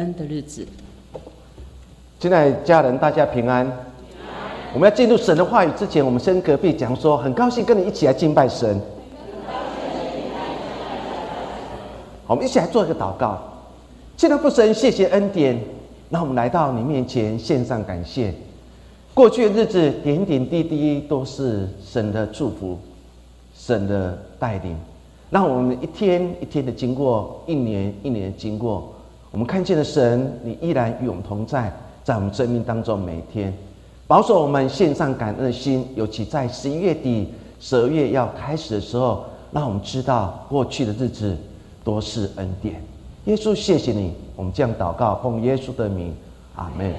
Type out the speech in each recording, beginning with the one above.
恩的日子。亲爱家人，大家平安。我们要进入神的话语之前，我们先隔壁讲说，很高兴跟你一起来敬拜神。我们一起来做一个祷告。亲爱的父神，谢谢恩典，让我们来到你面前献上感谢。过去的日子，点点滴滴都是神的祝福，神的带领，让我们一天一天的经过，一年一年的经过，我们看见了神，你依然与我们同在，在我们生命当中每天，保守我们献上感恩的心。尤其在十一月底、十二月要开始的时候，让我们知道过去的日子多是恩典。耶稣，谢谢你，我们这样祷告，奉耶稣的名，阿门。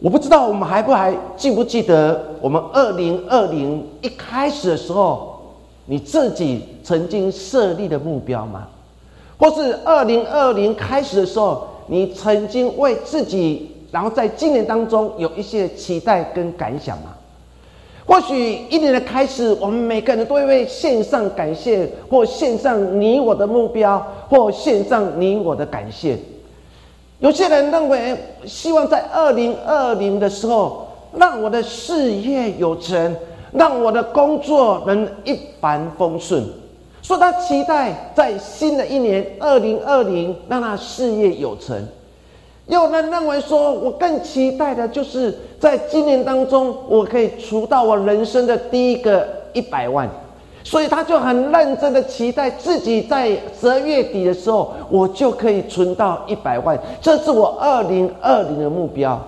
我不知道我们还不还记不记得我们二零二零一开始的时候，你自己曾经设立的目标吗？或是二零二零开始的时候，你曾经为自己，然后在今年当中有一些期待跟感想吗？或许一年的开始，我们每个人都会为献上感谢，或献上你我的目标，或献上你我的感谢。有些人认为，希望在二零二零的时候，让我的事业有成，让我的工作能一帆风顺。说他期待在新的一年二零二零，让他事业有成。有人认为说，我更期待的就是在今年当中，我可以除到我人生的第一个一百万。所以他就很认真的期待自己在十二月底的时候，我就可以存到一百万，这是我二零二零的目标。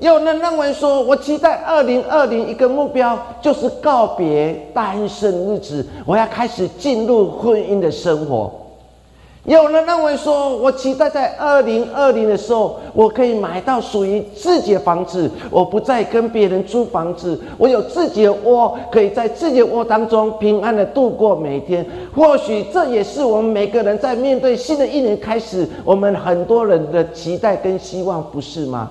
有人认为说，我期待二零二零一个目标就是告别单身日子，我要开始进入婚姻的生活。有人认为说，我期待在二零二零的时候，我可以买到属于自己的房子，我不再跟别人租房子，我有自己的窝，可以在自己的窝当中平安的度过每天。或许这也是我们每个人在面对新的一年开始，我们很多人的期待跟希望，不是吗？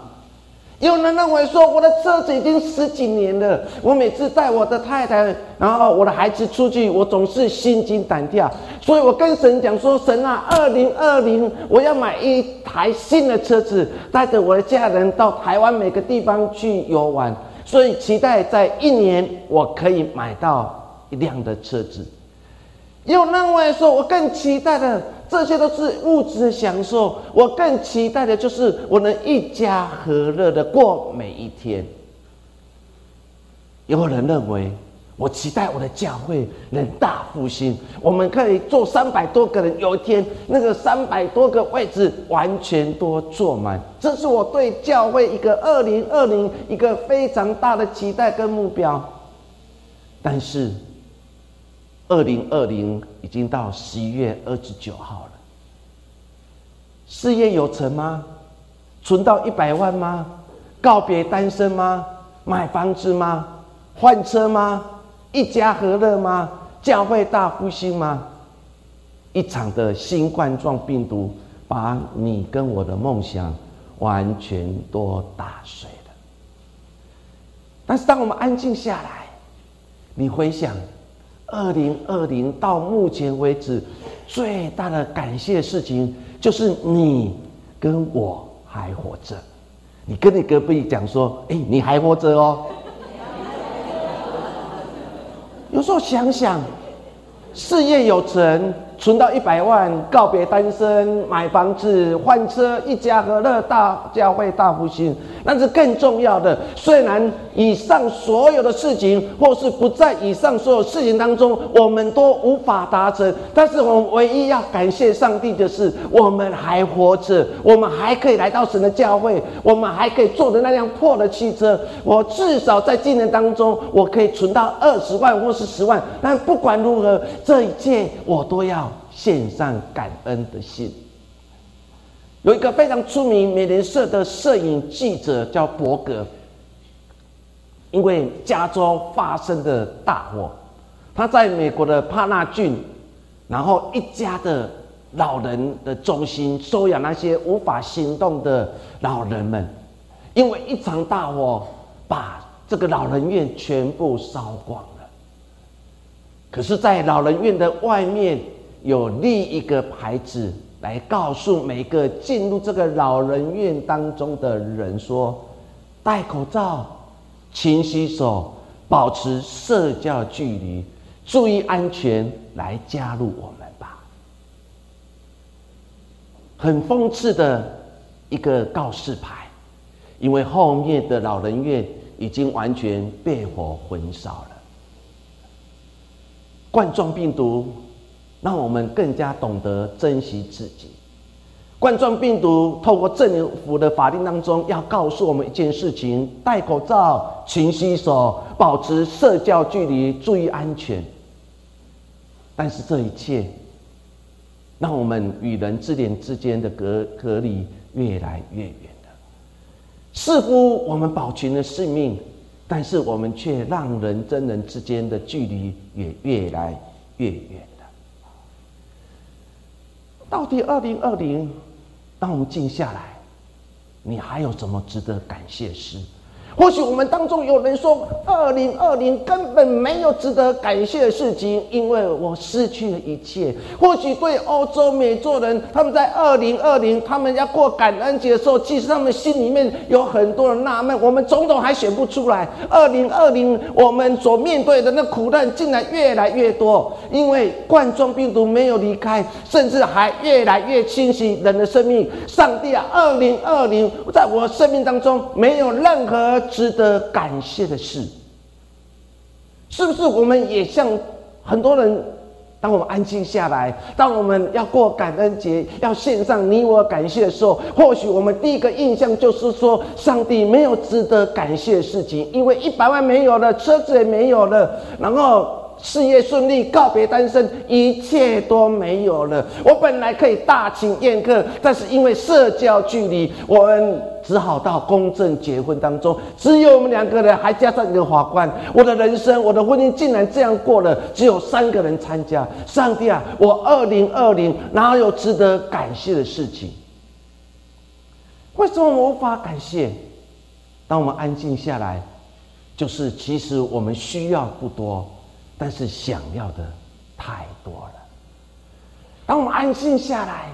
有人认为说，我的车子已经十几年了，我每次带我的太太，然后我的孩子出去，我总是心惊胆跳，所以我跟神讲说：神啊，二零二零我要买一台新的车子，带着我的家人到台湾每个地方去游玩，所以期待在一年我可以买到一辆的车子。有认为说，我更期待的。这些都是物质的享受，我更期待的就是我能一家和乐的过每一天。有人认为，我期待我的教会能大复兴，我们可以坐三百多个人，有一天那个三百多个位置完全都坐满。这是我对教会一个二零二零一个非常大的期待跟目标。但是。二零二零已经到十一月二十九号了，事业有成吗？存到一百万吗？告别单身吗？买房子吗？换车吗？一家和乐吗？教会大复兴吗？一场的新冠状病毒把你跟我的梦想完全都打碎了。但是当我们安静下来，你回想。二零二零到目前为止，最大的感谢事情就是你跟我还活着。你跟你隔壁讲说：“哎，你还活着哦。”有时候想想，事业有成。存到一百万，告别单身，买房子，换车，一家和乐，大教会大复兴。但是更重要的，虽然以上所有的事情，或是不在以上所有事情当中，我们都无法达成。但是我们唯一要感谢上帝的是，我们还活着，我们还可以来到神的教会，我们还可以坐着那辆破的汽车。我至少在今年当中，我可以存到二十万或是十万。但不管如何，这一切我都要。献上感恩的心。有一个非常出名美联社的摄影记者叫伯格，因为加州发生的大火，他在美国的帕纳郡，然后一家的老人的中心收养那些无法行动的老人们，因为一场大火把这个老人院全部烧光了。可是，在老人院的外面。有立一个牌子，来告诉每个进入这个老人院当中的人说：戴口罩，勤洗手，保持社交距离，注意安全，来加入我们吧。很讽刺的一个告示牌，因为后面的老人院已经完全被火焚烧了。冠状病毒。让我们更加懂得珍惜自己。冠状病毒透过政府的法令当中，要告诉我们一件事情：戴口罩、勤洗手、保持社交距离、注意安全。但是这一切，让我们与人之间之间的隔隔离越来越远了。似乎我们保全了性命，但是我们却让人真人之间的距离也越来越远。到底二零二零，当我们静下来，你还有什么值得感谢事？或许我们当中有人说，二零二零根本没有值得感谢的事情，因为我失去了一切。或许对欧洲美洲人，他们在二零二零，他们要过感恩节的时候，其实他们心里面有很多的纳闷。我们种种还选不出来。二零二零，我们所面对的那苦难竟然越来越多，因为冠状病毒没有离开，甚至还越来越侵袭人的生命。上帝啊，二零二零，在我生命当中没有任何。值得感谢的事，是不是我们也像很多人？当我们安静下来，当我们要过感恩节，要献上你我感谢的时候，或许我们第一个印象就是说，上帝没有值得感谢的事情，因为一百万没有了，车子也没有了，然后。事业顺利，告别单身，一切都没有了。我本来可以大请宴客，但是因为社交距离，我们只好到公证结婚当中，只有我们两个人，还加上一个法官。我的人生，我的婚姻竟然这样过了，只有三个人参加。上帝啊，我二零二零哪有值得感谢的事情？为什么我无法感谢？当我们安静下来，就是其实我们需要不多。但是想要的太多了。当我们安静下来，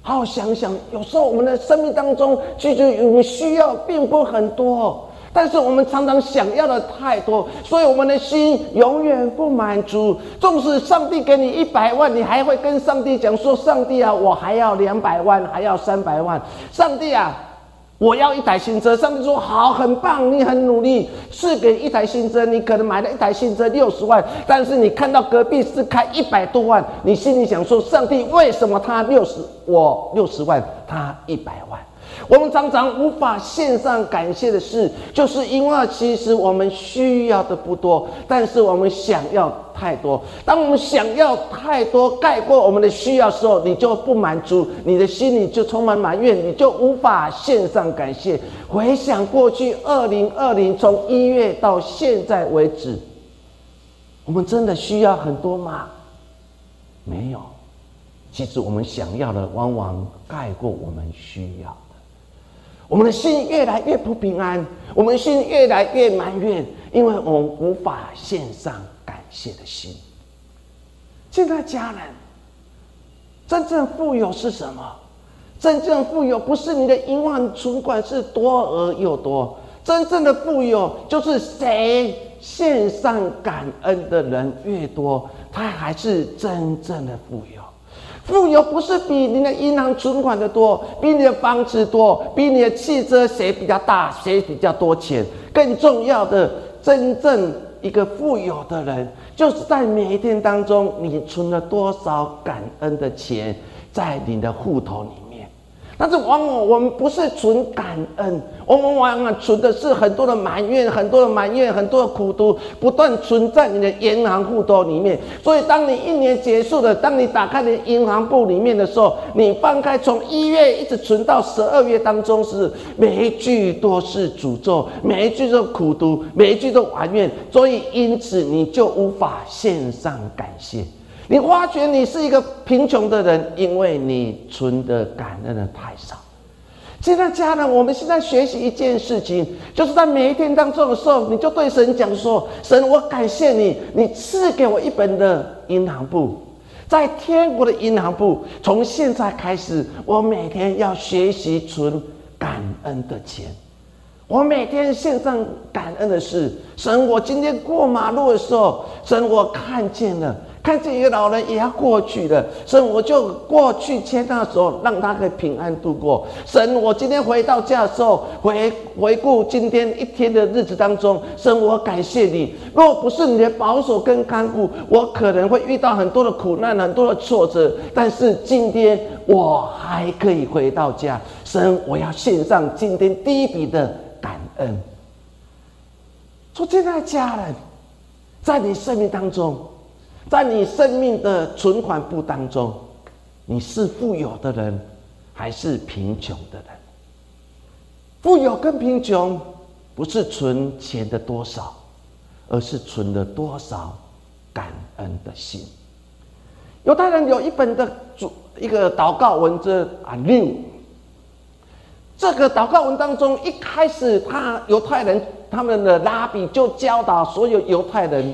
好好想想，有时候我们的生命当中，其实我们需要并不很多，但是我们常常想要的太多，所以我们的心永远不满足。纵使上帝给你一百万，你还会跟上帝讲说：“上帝啊，我还要两百万，还要三百万。”上帝啊。我要一台新车，上帝说好，很棒，你很努力，是给一台新车，你可能买了一台新车六十万，但是你看到隔壁是开一百多万，你心里想说，上帝为什么他六十，我六十万，他一百万？我们常常无法献上感谢的事，就是因为其实我们需要的不多，但是我们想要太多。当我们想要太多盖过我们的需要时候，你就不满足，你的心里就充满埋怨，你就无法献上感谢。回想过去二零二零从一月到现在为止，我们真的需要很多吗？没有。其实我们想要的往往盖过我们需要。我们的心越来越不平安，我们心越来越埋怨，因为我们无法献上感谢的心。现在家人，真正富有是什么？真正富有不是你的银行存款是多而又多，真正的富有就是谁献上感恩的人越多，他还是真正的富有。富有不是比你的银行存款的多，比你的房子多，比你的汽车谁比较大，谁比较多钱。更重要的，真正一个富有的人，就是在每一天当中，你存了多少感恩的钱在你的户头里。但是往往我们不是存感恩，我们往往存的是很多的埋怨，很多的埋怨，很多的苦毒，不断存在你的银行户头里面。所以，当你一年结束了，当你打开你的银行簿里面的时候，你翻开从一月一直存到十二月当中，是每一句都是诅咒，每一句都苦毒，每一句都埋怨。所以，因此你就无法献上感谢。你发觉你是一个贫穷的人，因为你存的感恩的太少。现在家人，我们现在学习一件事情，就是在每一天当中的时候，你就对神讲说：“神，我感谢你，你赐给我一本的银行簿。”在天国的银行部，从现在开始，我每天要学习存感恩的钱。我每天献上感恩的事。神，我今天过马路的时候，神，我看见了。看见一个老人也要过去的，神我就过去牵他的手，让他可以平安度过。神，我今天回到家的时候，回回顾今天一天的日子当中，神我感谢你。若不是你的保守跟看顾，我可能会遇到很多的苦难，很多的挫折。但是今天我还可以回到家，神，我要献上今天第一笔的感恩。说，亲爱的家人，在你生命当中。在你生命的存款簿当中，你是富有的人，还是贫穷的人？富有跟贫穷，不是存钱的多少，而是存了多少感恩的心。犹太人有一本的主一个祷告文字啊六，这个祷告文当中一开始，他犹太人他们的拉比就教导所有犹太人。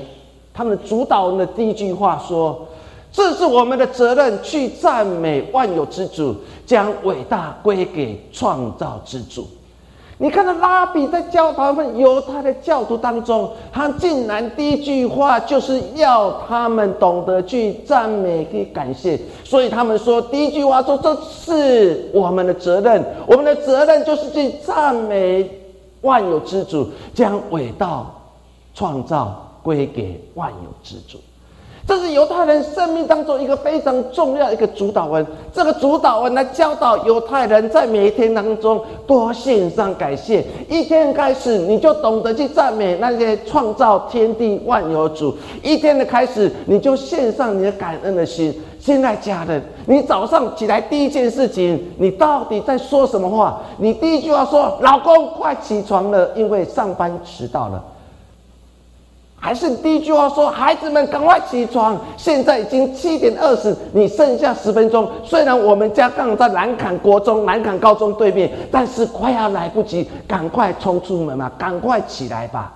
他们主导人的第一句话说：“这是我们的责任，去赞美万有之主，将伟大归给创造之主。”你看到拉比在教他们犹太的教徒当中，他竟然第一句话就是要他们懂得去赞美、去感谢。所以他们说，第一句话说：“这是我们的责任，我们的责任就是去赞美万有之主，将伟大创造。”归给万有之主，这是犹太人生命当中一个非常重要的一个主导文。这个主导文来教导犹太人，在每一天当中多献上感谢。一天开始，你就懂得去赞美那些创造天地万有主。一天的开始，你就献上你的感恩的心。现在家人，你早上起来第一件事情，你到底在说什么话？你第一句话说：“老公，快起床了，因为上班迟到了。”还是第一句话说：“孩子们，赶快起床！现在已经七点二十，你剩下十分钟。虽然我们家刚好在南坎国中、南坎高中对面，但是快要来不及，赶快冲出门嘛！赶快起来吧！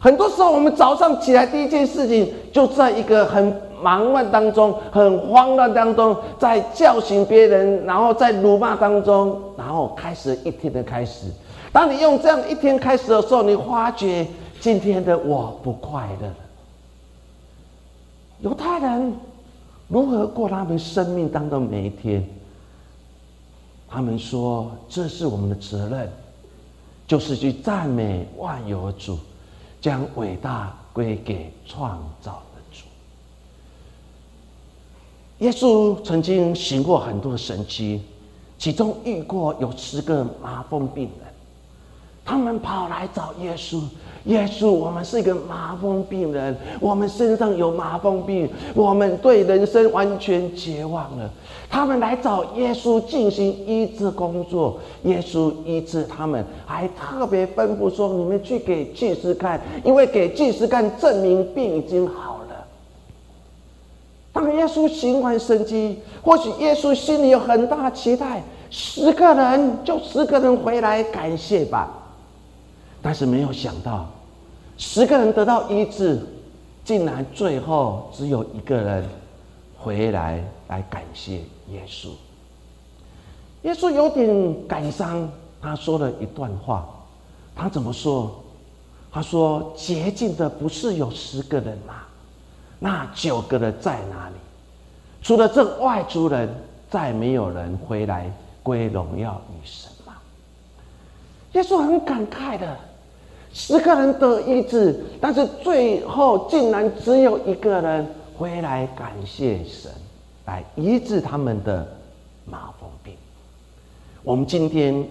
很多时候，我们早上起来第一件事情，就在一个很忙乱当中、很慌乱当中，在叫醒别人，然后在辱骂当中，然后开始一天的开始。当你用这样一天开始的时候，你发觉。”今天的我不快乐。犹太人如何过他们生命当中每一天？他们说：“这是我们的责任，就是去赞美万有主，将伟大归给创造的主。”耶稣曾经行过很多神迹，其中遇过有十个麻风病人，他们跑来找耶稣。耶稣，我们是一个麻风病人，我们身上有麻风病，我们对人生完全绝望了。他们来找耶稣进行医治工作，耶稣医治他们，还特别吩咐说：“你们去给祭司看，因为给祭司看证明病已经好了。”当耶稣行完神迹，或许耶稣心里有很大期待，十个人就十个人回来感谢吧，但是没有想到。十个人得到医治，竟然最后只有一个人回来来感谢耶稣。耶稣有点感伤，他说了一段话。他怎么说？他说：“洁净的不是有十个人吗？那九个人在哪里？除了这外族人，再没有人回来归荣耀于神吗？”耶稣很感慨的。十个人得医治，但是最后竟然只有一个人回来感谢神，来医治他们的麻风病。我们今天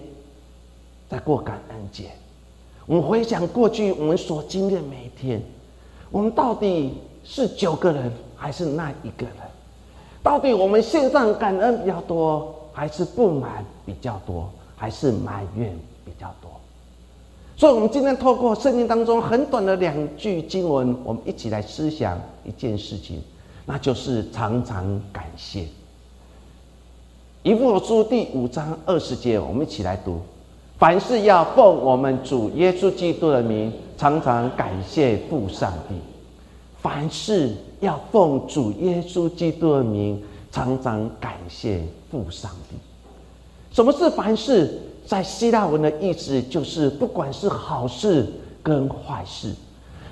在过感恩节，我们回想过去我们所经历的每一天，我们到底是九个人还是那一个人？到底我们线上感恩比较多，还是不满比较多，还是埋怨比较多？所以，我们今天透过圣经当中很短的两句经文，我们一起来思想一件事情，那就是常常感谢。以弗所书第五章二十节，我们一起来读：凡事要奉我们主耶稣基督的名，常常感谢父上帝。凡事要奉主耶稣基督的名，常常感谢父上帝。什么是凡事？在希腊文的意思就是，不管是好事跟坏事。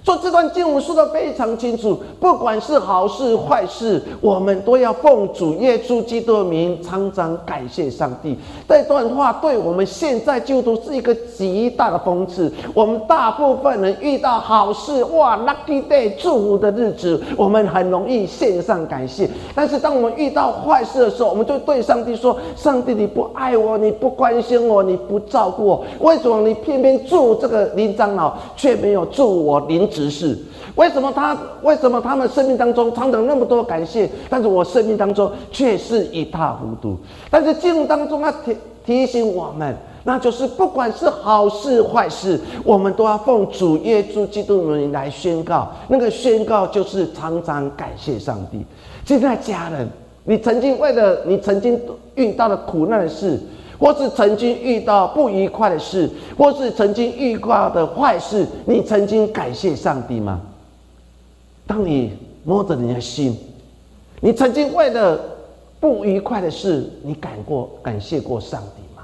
说这段经文说的非常清楚，不管是好事坏事，我们都要奉主耶稣基督的名，常常感谢上帝。这段话对我们现在就都是一个极大的讽刺。我们大部分人遇到好事，哇，lucky day，祝福的日子，我们很容易献上感谢。但是当我们遇到坏事的时候，我们就对上帝说：“上帝，你不爱我，你不关心我，你不照顾我，为什么你偏偏祝这个林长老，却没有祝我林？”执事，为什么他为什么他们生命当中常常那么多感谢，但是我生命当中却是一塌糊涂？但是记录当中他提提醒我们，那就是不管是好事坏事，我们都要奉主耶稣基督的名来宣告。那个宣告就是常常感谢上帝。现在家人，你曾经为了你曾经遇到的苦难的事。或是曾经遇到不愉快的事，或是曾经遇到的坏事，你曾经感谢上帝吗？当你摸着你的心，你曾经为了不愉快的事，你感过感谢过上帝吗？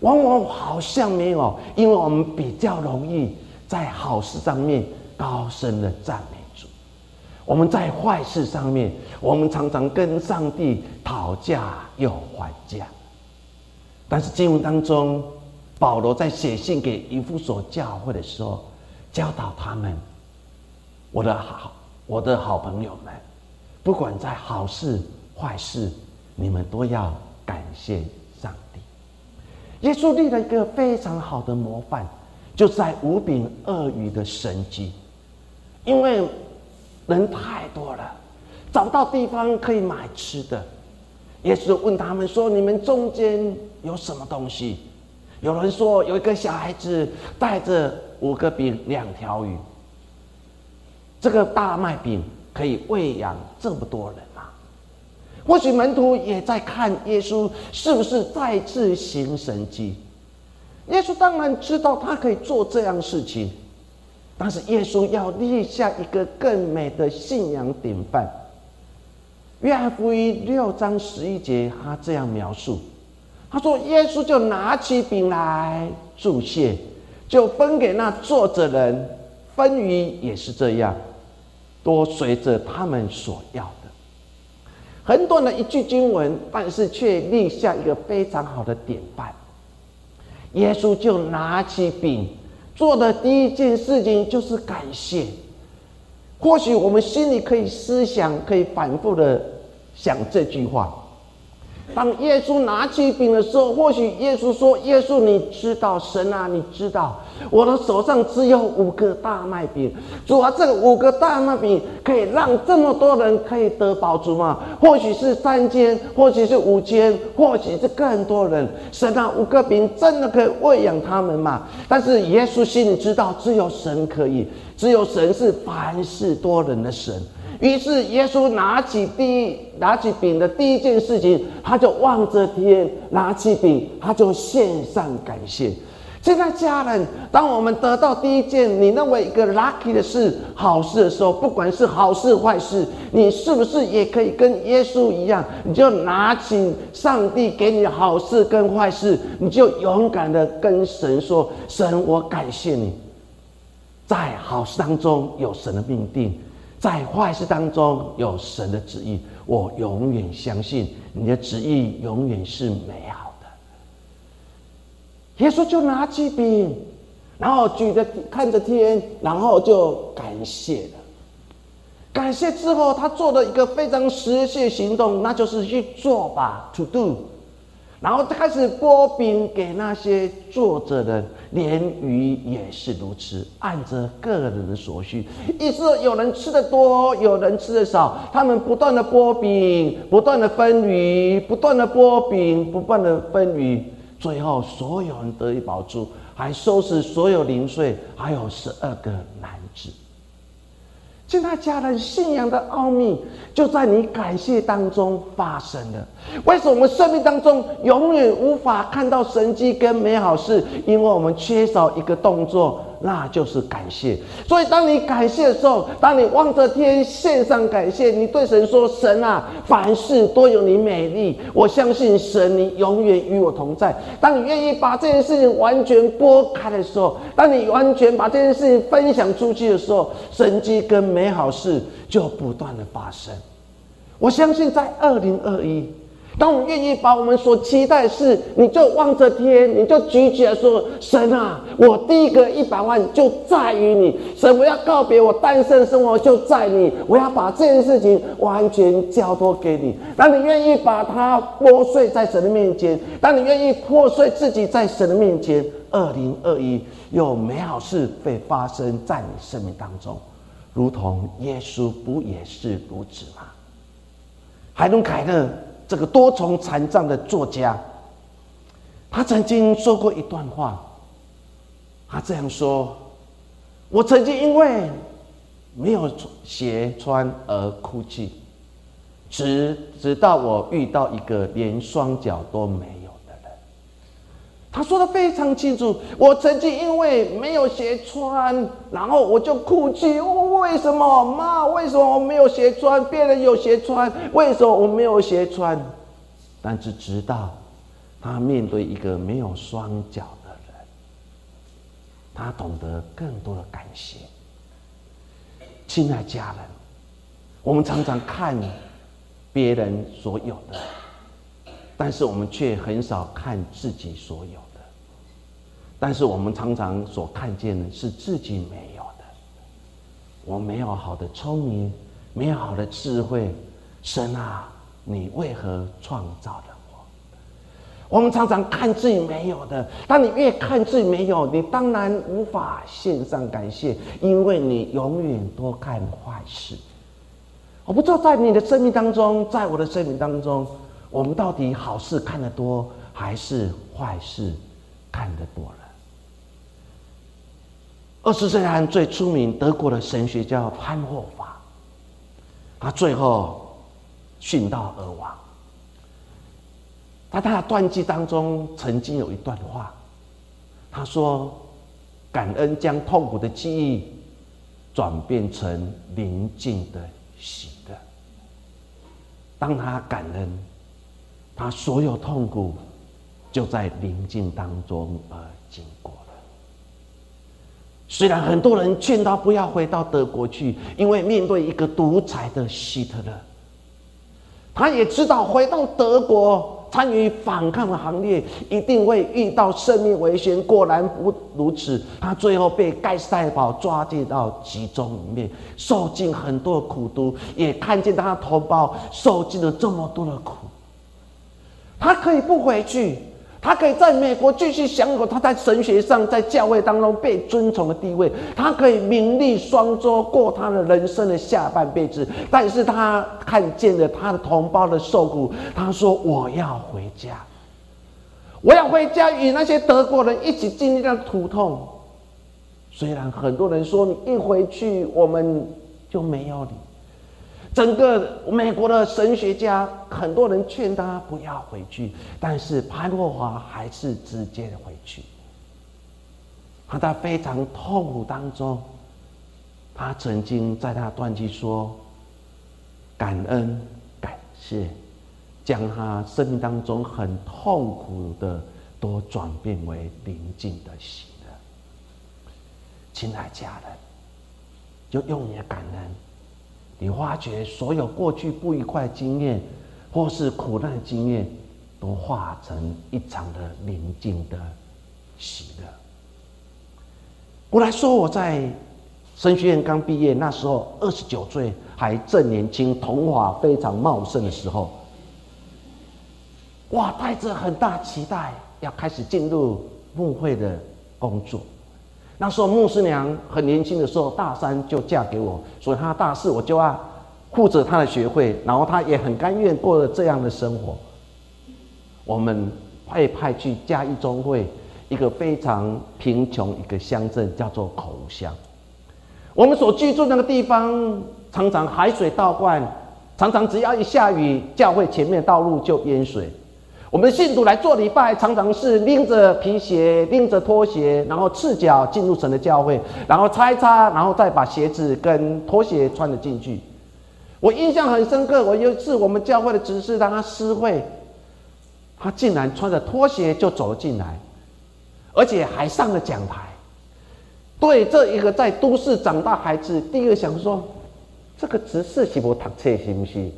往往好像没有，因为我们比较容易在好事上面高声的赞美主，我们在坏事上面，我们常常跟上帝讨价又还价。但是经文当中，保罗在写信给以弗所教会的时候，教导他们：我的好，我的好朋友们，不管在好事坏事，你们都要感谢上帝。耶稣立了一个非常好的模范，就在五饼二鱼的神迹，因为人太多了，找不到地方可以买吃的。耶稣问他们说：“你们中间有什么东西？”有人说：“有一个小孩子带着五个饼、两条鱼。”这个大麦饼可以喂养这么多人吗？或许门徒也在看耶稣是不是再次行神迹。耶稣当然知道他可以做这样事情，但是耶稣要立下一个更美的信仰典范。约翰福音六章十一节，他这样描述：他说，耶稣就拿起饼来祝谢，就分给那坐着人，分鱼也是这样，多随着他们所要的。很短的一句经文，但是却立下一个非常好的典范。耶稣就拿起饼，做的第一件事情就是感谢。或许我们心里可以思想，可以反复的。想这句话，当耶稣拿起饼的时候，或许耶稣说：“耶稣，你知道，神啊，你知道，我的手上只有五个大麦饼。主啊，这五个大麦饼可以让这么多人可以得饱足吗？或许是三千，或许是五千，或许是更多人。神啊，五个饼真的可以喂养他们吗？但是耶稣心里知道，只有神可以，只有神是凡事多人的神。”于是，耶稣拿起第一拿起饼的第一件事情，他就望着天，拿起饼，他就献上感谢。现在，家人，当我们得到第一件你认为一个 lucky 的事、好事的时候，不管是好事坏事，你是不是也可以跟耶稣一样？你就拿起上帝给你的好事跟坏事，你就勇敢的跟神说：“神，我感谢你，在好事当中有神的命定。”在坏事当中有神的旨意，我永远相信你的旨意永远是美好的。耶稣就拿起饼，然后举着看着天，然后就感谢了。感谢之后，他做了一个非常实际行动，那就是去做吧，to do。然后开始拨饼给那些坐着的，连鱼也是如此，按着个人的所需。意思有人吃的多，有人吃的少，他们不断的拨饼，不断的分鱼，不断的拨饼，不断的分鱼，最后所有人得以保住，还收拾所有零碎，还有十二个男。现在家人信仰的奥秘就在你感谢当中发生了。为什么我们生命当中永远无法看到神迹跟美好事？因为我们缺少一个动作那就是感谢。所以，当你感谢的时候，当你望着天献上感谢，你对神说：“神啊，凡事都有你美丽。我相信神，你永远与我同在。”当你愿意把这件事情完全拨开的时候，当你完全把这件事情分享出去的时候，神迹跟美好事就不断的发生。我相信在二零二一。当我们愿意把我们所期待的事，你就望着天，你就举起来说：“神啊，我第一个一百万就在于你。神，我要告别我单身生活，就在你。我要把这件事情完全交托给你。当你愿意把它破碎在神的面前，当你愿意破碎自己在神的面前，二零二一有美好事会发生在你生命当中，如同耶稣不也是如此吗？海伦凯勒。这个多重残障的作家，他曾经说过一段话。他这样说：“我曾经因为没有鞋穿而哭泣，直直到我遇到一个连双脚都没。”他说的非常清楚。我曾经因为没有鞋穿，然后我就哭泣。我为什么妈？为什么我没有鞋穿？别人有鞋穿，为什么我没有鞋穿？但是直到他面对一个没有双脚的人，他懂得更多的感谢。亲爱家人，我们常常看别人所有的，但是我们却很少看自己所有。但是我们常常所看见的是自己没有的。我没有好的聪明，没有好的智慧，神啊！你为何创造了我？我们常常看自己没有的，当你越看自己没有，你当然无法献上感谢，因为你永远多看坏事。我不知道在你的生命当中，在我的生命当中，我们到底好事看得多，还是坏事看得多了？二十世纪最出名德国的神学家潘霍法，他最后。殉道而亡。在他的断记当中，曾经有一段话，他说：“感恩将痛苦的记忆转变成宁静的喜乐。当他感恩，他所有痛苦就在宁静当中而经过。虽然很多人劝他不要回到德国去，因为面对一个独裁的希特勒。”他也知道回到德国参与反抗的行列，一定会遇到生命危险。果然不如此，他最后被盖世太保抓进到集中里面，受尽很多的苦毒，也看见他的同胞受尽了这么多的苦。他可以不回去。他可以在美国继续享有他在神学上、在教会当中被尊崇的地位，他可以名利双收，过他的人生的下半辈子。但是他看见了他的同胞的受苦，他说：“我要回家，我要回家与那些德国人一起经历那苦痛。”虽然很多人说你一回去，我们就没有你。整个美国的神学家，很多人劝他不要回去，但是潘霍华还是直接的回去。他非常痛苦当中，他曾经在他断气说：“感恩感谢，将他生命当中很痛苦的都转变为宁静的喜乐。”亲爱家人，就用你的感恩。你发觉所有过去不愉快经验，或是苦难经验，都化成一场的宁静的喜乐。我来说，我在神学院刚毕业那时候，二十九岁，还正年轻，头发非常茂盛的时候，哇，带着很大期待，要开始进入牧会的工作。那时候牧师娘很年轻的时候，大三就嫁给我，所以她大四我就要护着她的学会，然后她也很甘愿过了这样的生活。我们被派去嘉义中会一个非常贫穷一个乡镇，叫做口乡。我们所居住那个地方，常常海水倒灌，常常只要一下雨，教会前面道路就淹水。我们信徒来做礼拜，常常是拎着皮鞋、拎着拖鞋，然后赤脚进入神的教会，然后擦一擦，然后再把鞋子跟拖鞋穿了进去。我印象很深刻，我有一次我们教会的执事让他私会，他竟然穿着拖鞋就走了进来，而且还上了讲台。对这一个在都市长大孩子，第一个想说，这个执事是不读册是不是？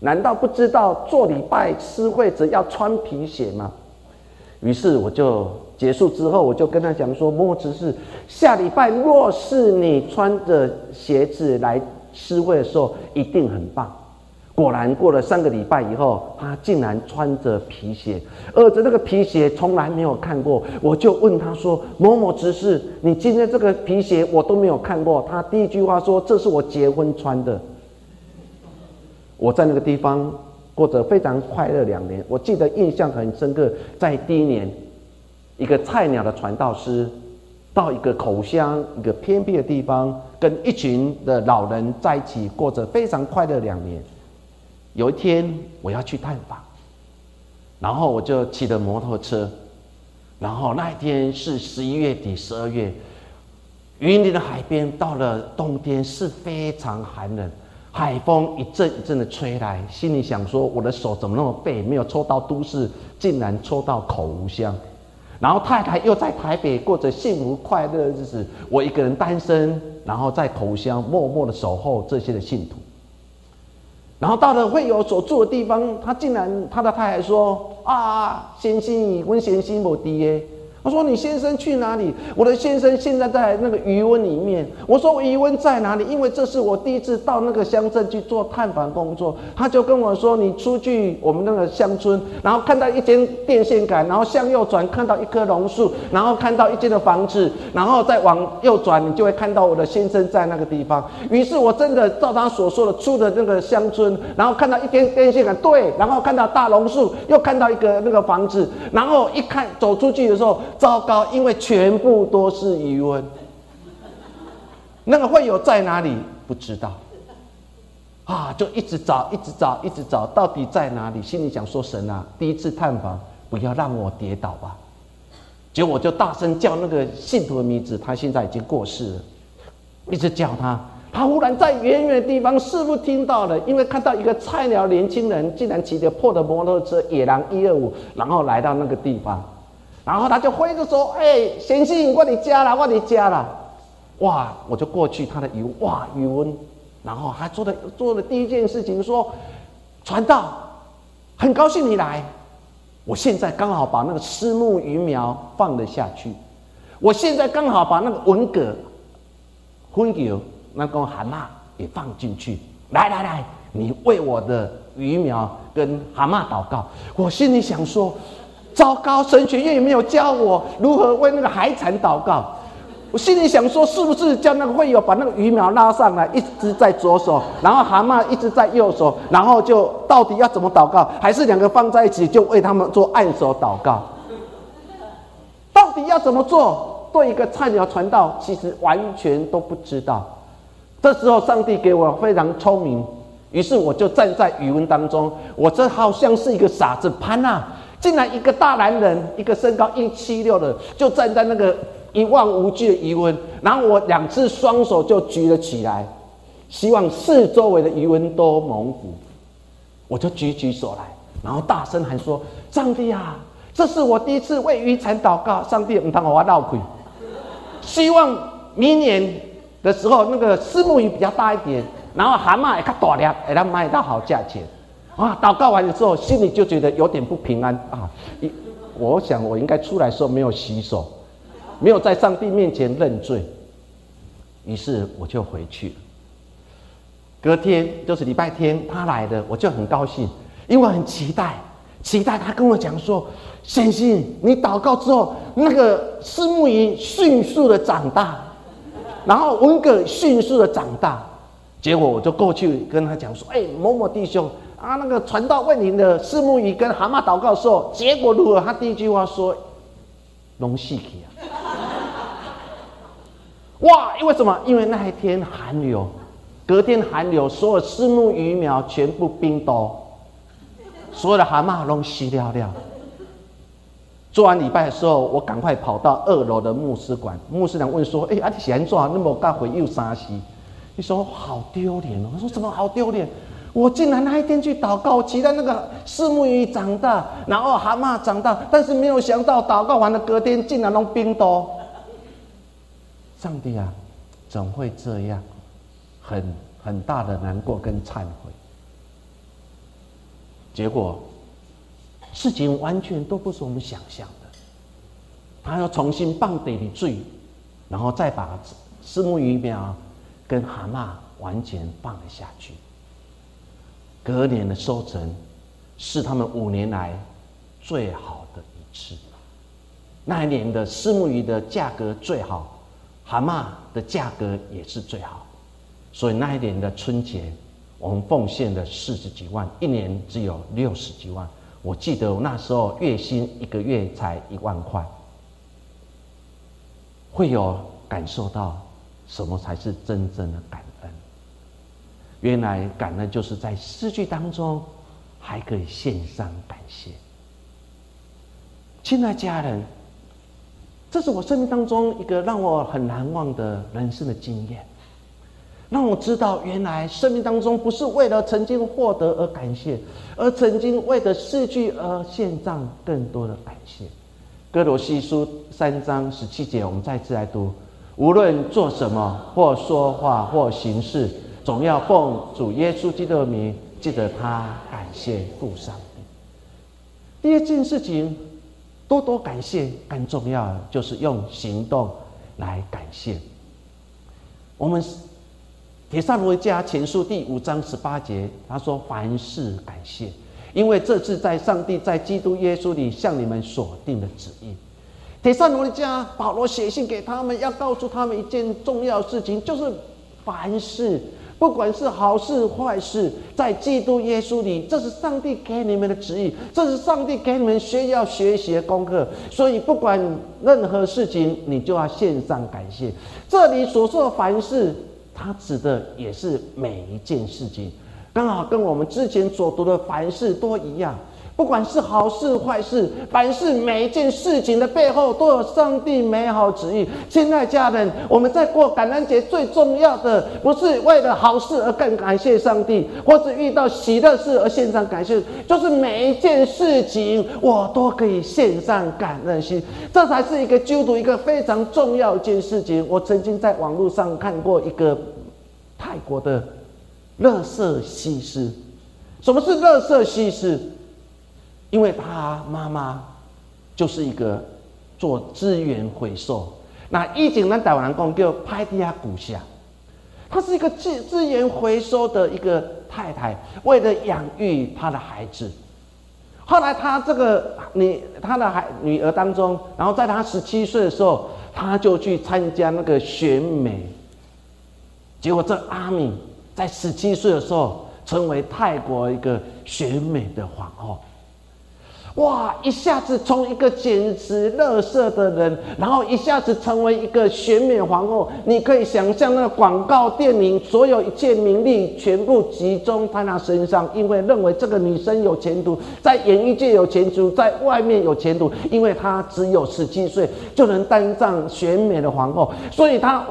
难道不知道做礼拜施会者要穿皮鞋吗？于是我就结束之后，我就跟他讲说：莫执事，下礼拜若是你穿着鞋子来施会的时候，一定很棒。果然过了三个礼拜以后，他竟然穿着皮鞋，而着那个皮鞋从来没有看过。我就问他说：“某某执事，你今天这个皮鞋我都没有看过。”他第一句话说：“这是我结婚穿的。”我在那个地方过着非常快乐两年。我记得印象很深刻，在第一年，一个菜鸟的传道师到一个口乡、一个偏僻的地方，跟一群的老人在一起过着非常快乐两年。有一天我要去探访，然后我就骑着摩托车，然后那一天是十一月底、十二月，云林的海边到了冬天是非常寒冷，海风一阵一阵的吹来，心里想说我的手怎么那么背，没有抽到都市，竟然抽到口无香，然后太太又在台北过着幸福快乐的日子，我一个人单身，然后在口香默默的守候这些的信徒。然后到了会友所住的地方，他竟然他的太太说：“啊，先生，问先生无滴耶。”他说：“你先生去哪里？我的先生现在在那个余温里面。”我说：“余温在哪里？”因为这是我第一次到那个乡镇去做探访工作。他就跟我说：“你出去我们那个乡村，然后看到一间电线杆，然后向右转看到一棵榕树，然后看到一间的房子，然后再往右转，你就会看到我的先生在那个地方。”于是我真的照他所说的出了那个乡村，然后看到一间电线杆，对，然后看到大榕树，又看到一个那个房子，然后一看走出去的时候。糟糕，因为全部都是余温。那个会友在哪里？不知道。啊，就一直找，一直找，一直找，到底在哪里？心里想说：神啊，第一次探访，不要让我跌倒吧。结果我就大声叫那个信徒的名字，他现在已经过世了。一直叫他，他忽然在远远的地方，似乎听到了，因为看到一个菜鸟年轻人，竟然骑着破的摩托车，野狼一二五，然后来到那个地方。然后他就挥着说：“哎，先生，我的家了，我的家了。”哇！我就过去他的语哇语文，然后他做的做的第一件事情说：“传道，很高兴你来。我现在刚好把那个私木鱼苗放了下去。我现在刚好把那个文蛤、荤油、那个蛤蟆也放进去。来来来，你为我的鱼苗跟蛤蟆祷告。我心里想说。”糟糕，神学院也没有教我如何为那个海产祷告。我心里想说，是不是叫那个会友把那个鱼苗拉上来，一直在左手，然后蛤蟆一直在右手，然后就到底要怎么祷告？还是两个放在一起，就为他们做按手祷告？到底要怎么做？对一个菜鸟传道，其实完全都不知道。这时候，上帝给我非常聪明，于是我就站在语文当中，我这好像是一个傻子潘娜。竟然一个大男人，一个身高一七六的，就站在那个一望无际的余温，然后我两只双手就举了起来，希望四周围的余温都蒙古，我就举举手来，然后大声喊说：“上帝啊，这是我第一次为渔产祷告，上帝唔通我闹鬼，希望明年的时候那个丝木鱼比较大一点，然后蛤蟆也较大粒，会当卖到好价钱。”啊！祷告完了之后，心里就觉得有点不平安啊！一，我想我应该出来时候没有洗手，没有在上帝面前认罪，于是我就回去了。隔天就是礼拜天，他来的，我就很高兴，因为很期待，期待他跟我讲说：“先生，你祷告之后，那个丝木鱼迅速的长大，然后文革迅速的长大。”结果我就过去跟他讲说：“哎，某某弟兄。”啊，那个传道问您的四目鱼跟蛤蟆祷告的时候，结果如何？他第一句话说：“龙戏去啊！” 哇，因为什么？因为那一天寒流，隔天寒流，所有四目鱼苗全部冰冻，所有的蛤蟆都死了了。做完礼拜的时候，我赶快跑到二楼的牧师馆。牧师长问说：“哎，阿弟喜欢做那么大回又沙西？”你说好丢脸哦！我说怎么好丢脸？我竟然那一天去祷告，期待那个四目鱼长大，然后蛤蟆长大，但是没有想到祷告完了隔天，竟然弄冰多。上帝啊，怎会这样？很很大的难过跟忏悔。结果事情完全都不是我们想象的。他要重新放地里坠，然后再把四目鱼苗跟蛤蟆完全放了下去。隔年的收成是他们五年来最好的一次。那一年的丝木鱼的价格最好。蛤蟆的价格也是最好，所以那一年的春节，我们奉献了四十几万，一年只有六十几万。我记得我那时候月薪一个月才一万块，会有感受到什么才是真正的感恩。原来感恩就是在失去当中还可以献上感谢，亲爱家人。这是我生命当中一个让我很难忘的人生的经验，让我知道原来生命当中不是为了曾经获得而感谢，而曾经为了失去而献上更多的感谢。哥罗西书三章十七节，我们再次来读：无论做什么，或说话，或行事，总要奉主耶稣基督的名，记得他感谢父上帝。第二件事情。多多感谢，更重要就是用行动来感谢。我们《铁萨罗加前书》第五章十八节，他说：“凡事感谢，因为这是在上帝在基督耶稣里向你们所定的旨意。”铁萨罗加保罗写信给他们，要告诉他们一件重要事情，就是凡事。不管是好事坏事，在基督耶稣里，这是上帝给你们的旨意，这是上帝给你们需要学习的功课。所以，不管任何事情，你就要献上感谢。这里所说的凡事，它指的也是每一件事情，刚好跟我们之前所读的凡事都一样。不管是好事坏事，凡是每一件事情的背后都有上帝美好旨意。亲爱家人，我们在过感恩节最重要的，不是为了好事而更感谢上帝，或者遇到喜乐事而献上感谢，就是每一件事情我都可以献上感恩心。这才是一个基督徒一个非常重要一件事情。我曾经在网络上看过一个泰国的乐色西施。什么是乐色西施？因为他妈妈就是一个做资源回收，那以前咱台湾人讲叫拍地下古下，她是一个资资源回收的一个太太，为了养育她的孩子。后来她这个女她的孩女儿当中，然后在她十七岁的时候，她就去参加那个选美，结果这阿敏在十七岁的时候，成为泰国一个选美的皇后。哇！一下子从一个简直乐色的人，然后一下子成为一个选美皇后。你可以想象，那广告、电影，所有一切名利，全部集中在她身上，因为认为这个女生有前途，在演艺界有前途，在外面有前途，因为她只有十七岁就能当上选美的皇后，所以她。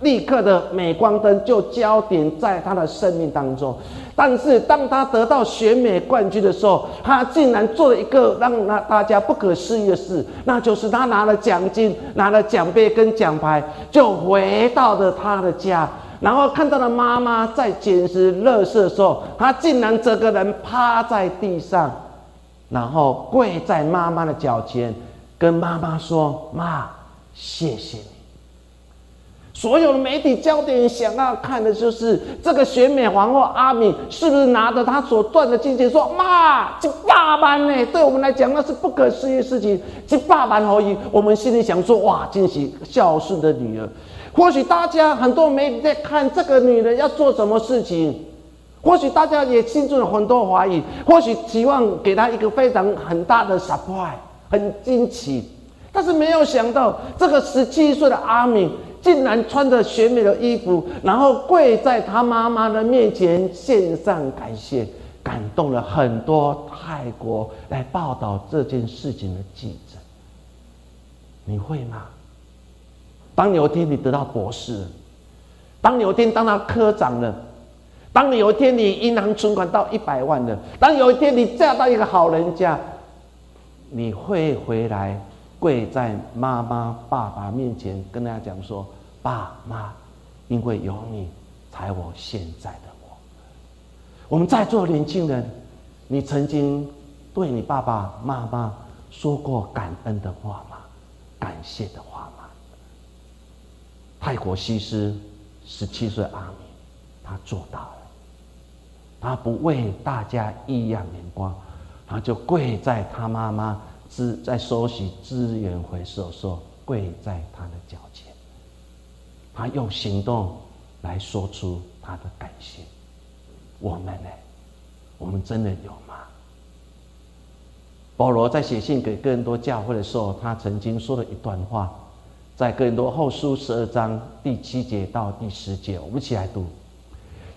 立刻的镁光灯就焦点在他的生命当中，但是当他得到选美冠军的时候，他竟然做了一个让那大家不可思议的事，那就是他拿了奖金、拿了奖杯跟奖牌，就回到了他的家，然后看到了妈妈在捡拾垃圾的时候，他竟然整个人趴在地上，然后跪在妈妈的脚前，跟妈妈说：“妈，谢谢你。”所有的媒体焦点想要看的就是这个选美皇后阿敏是不是拿着她所赚的金钱说：“妈，这爸爸呢？”对我们来讲那是不可思议的事情。这爸爸而已，我们心里想说：“哇，惊喜孝顺的女儿。”或许大家很多媒体在看这个女人要做什么事情，或许大家也心中有很多怀疑，或许期望给她一个非常很大的 surprise，很惊奇，但是没有想到这个十七岁的阿敏。竟然穿着选美的衣服，然后跪在他妈妈的面前献上感谢，感动了很多泰国来报道这件事情的记者。你会吗？当有一天你得到博士，当有一天当到科长了，当你有一天你银行存款到一百万了，当有一天你嫁到一个好人家，你会回来跪在妈妈、爸爸面前，跟大家讲说：“爸妈，因为有你，才我现在的我。”我们在座年轻人，你曾经对你爸爸妈妈说过感恩的话吗？感谢的话吗？泰国西施十七岁阿米，他做到了，他不为大家异样眼光。他就跪在他妈妈资在收集资源回收时候，跪在他的脚前。他用行动来说出他的感谢。我们呢？我们真的有吗？保罗在写信给更多教会的时候，他曾经说了一段话，在更多后书十二章第七节到第十节，我们一起来读。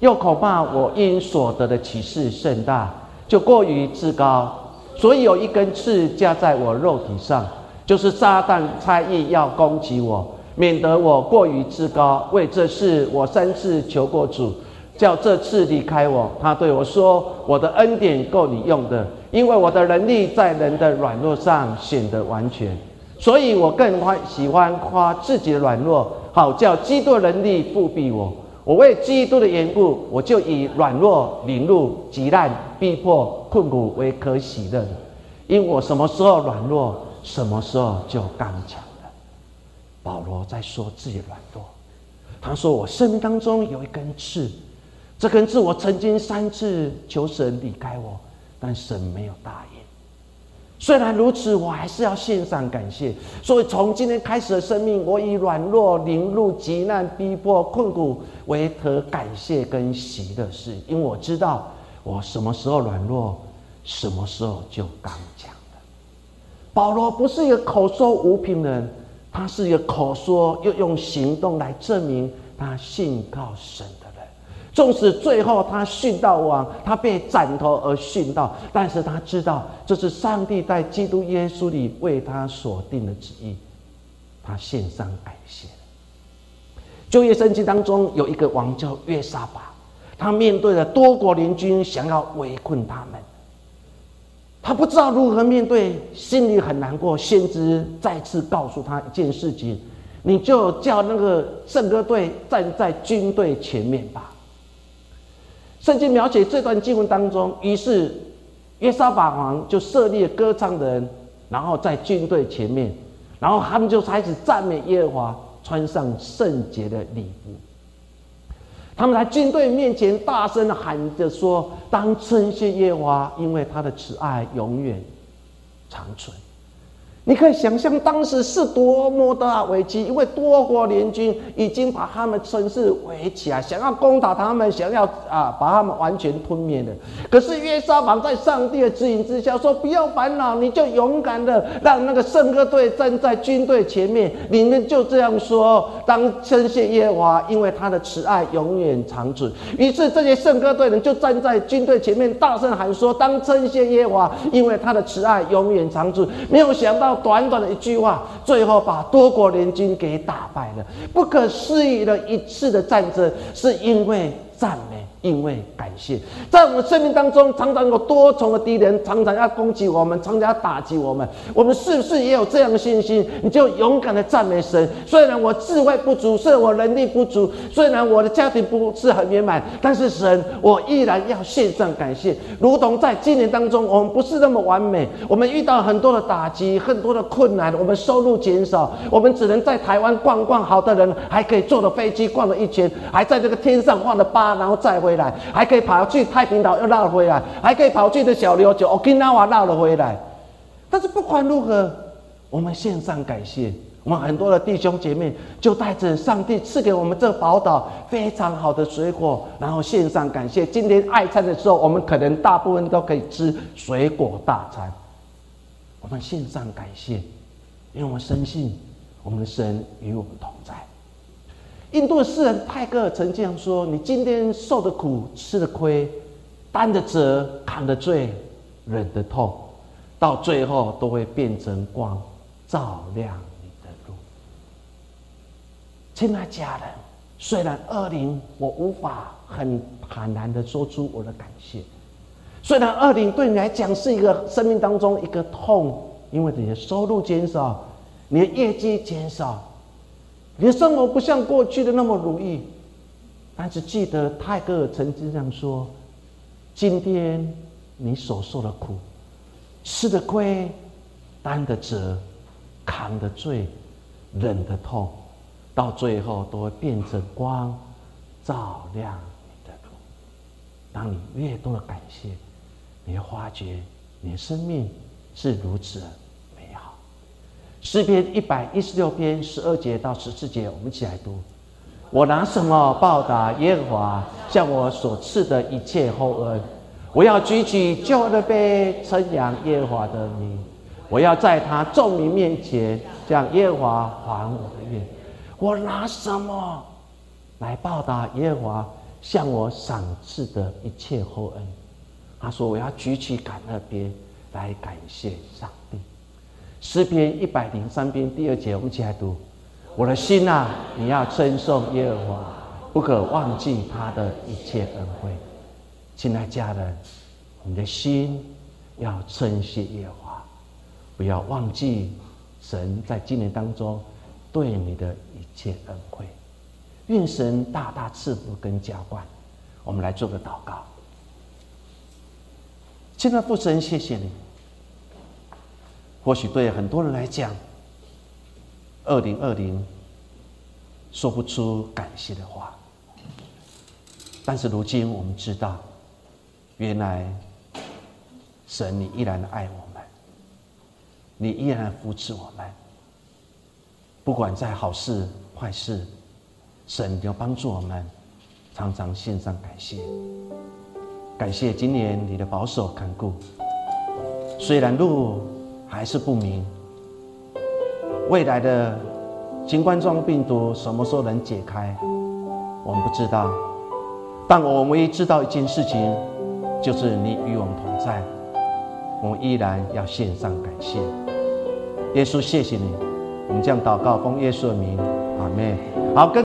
又恐怕我因所得的启示甚大。就过于自高，所以有一根刺架在我肉体上，就是撒旦猜疑要攻击我，免得我过于自高。为这事，我三次求过主，叫这次离开我。他对我说：“我的恩典够你用的，因为我的能力在人的软弱上显得完全。所以我更欢喜欢夸自己的软弱，好叫基督的能力复庇我。”我为基督的缘故，我就以软弱、凌辱、极难、逼迫、困苦为可喜的，因我什么时候软弱，什么时候就刚强了。保罗在说自己软弱，他说：“我生命当中有一根刺，这根刺我曾经三次求神离开我，但神没有答应。”虽然如此，我还是要献上感谢。所以从今天开始的生命，我以软弱、凌辱、极难、逼迫、困苦为可感谢跟喜的事，因为我知道我什么时候软弱，什么时候就刚强了。保罗不是一个口说无凭的人，他是一个口说又用行动来证明他信靠神的人。纵使最后他殉道亡，他被斩头而殉道，但是他知道这是上帝在基督耶稣里为他所定的旨意，他献上感谢。就业圣经当中有一个王叫约沙巴，他面对了多国联军想要围困他们，他不知道如何面对，心里很难过。先知再次告诉他一件事情：你就叫那个圣歌队站在军队前面吧。圣经描写这段经文当中，于是约沙法王就设立了歌唱的人，然后在军队前面，然后他们就开始赞美耶和华，穿上圣洁的礼服。他们在军队面前大声的喊着说：“当称谢耶和华，因为他的慈爱永远长存。”你可以想象当时是多么的危机，因为多国联军已经把他们城市围起来，想要攻打他们，想要啊把他们完全吞灭的。可是约沙法在上帝的指引之下说：“不要烦恼，你就勇敢的让那个圣歌队站在军队前面，你们就这样说：当称谢耶和华，因为他的慈爱永远长存。”于是这些圣歌队人就站在军队前面，大声喊说：“当称谢耶和华，因为他的慈爱永远长存。”没有想到。短短的一句话，最后把多国联军给打败了。不可思议的一次的战争，是因为赞美。因为感谢，在我们生命当中，常常有多重的敌人，常常要攻击我们，常常要打击我们。我们是不是也有这样的信心？你就勇敢的赞美神。虽然我智慧不足，虽然我能力不足，虽然我的家庭不是很圆满，但是神，我依然要献上感谢。如同在今年当中，我们不是那么完美，我们遇到很多的打击，很多的困难，我们收入减少，我们只能在台湾逛逛。好的人还可以坐了飞机逛了一圈，还在这个天上画了八，然后再回。回来还可以跑去太平岛又绕回来，还可以跑去的小琉球 Okinawa 绕了回来。但是不管如何，我们献上感谢。我们很多的弟兄姐妹就带着上帝赐给我们这宝岛非常好的水果，然后献上感谢。今天爱餐的时候，我们可能大部分都可以吃水果大餐。我们献上感谢，因为我们深信我们的神与我们同在。印度的诗人泰戈尔曾这样说：“你今天受的苦、吃的亏、担的责、扛的罪、忍的痛，到最后都会变成光，照亮你的路亲爱家人，虽然二零我无法很坦然的说出我的感谢，虽然二零对你来讲是一个生命当中一个痛，因为你的收入减少，你的业绩减少，你的生活不像过去的那么如意。但是记得泰戈尔曾经这样说：今天你所受的苦，吃的亏，担的责，扛的罪，忍的痛。到最后都会变成光，照亮你的路。当你越多的感谢，你会发觉你的生命是如此。诗篇一百一十六篇十二节到十四节，我们一起来读：我拿什么报答耶和华向我所赐的一切厚恩？我要举起救恩的杯，称扬耶和华的名。我要在他众民面前向耶和华还我的愿。我拿什么来报答耶和华向我赏赐的一切厚恩？他说：“我要举起感恩鞭来感谢上帝。”诗篇一百零三篇第二节，我们一起来读：“我的心啊，你要称颂耶和华，不可忘记他的一切恩惠。”亲爱家人，你的心要称谢耶和华，不要忘记神在今年当中对你的。一切恩惠，愿神大大赐福跟浇灌。我们来做个祷告。亲爱的父神，谢谢你。或许对很多人来讲，二零二零说不出感谢的话，但是如今我们知道，原来神你依然爱我们，你依然扶持我们，不管在好事。坏事，神要帮助我们，常常献上感谢。感谢今年你的保守看顾，虽然路还是不明，未来的新冠状病毒什么时候能解开，我们不知道。但我们唯一知道一件事情，就是你与我们同在，我们依然要献上感谢。耶稣，谢谢你，我们这样祷告，奉耶稣的名。阿妹，好跟。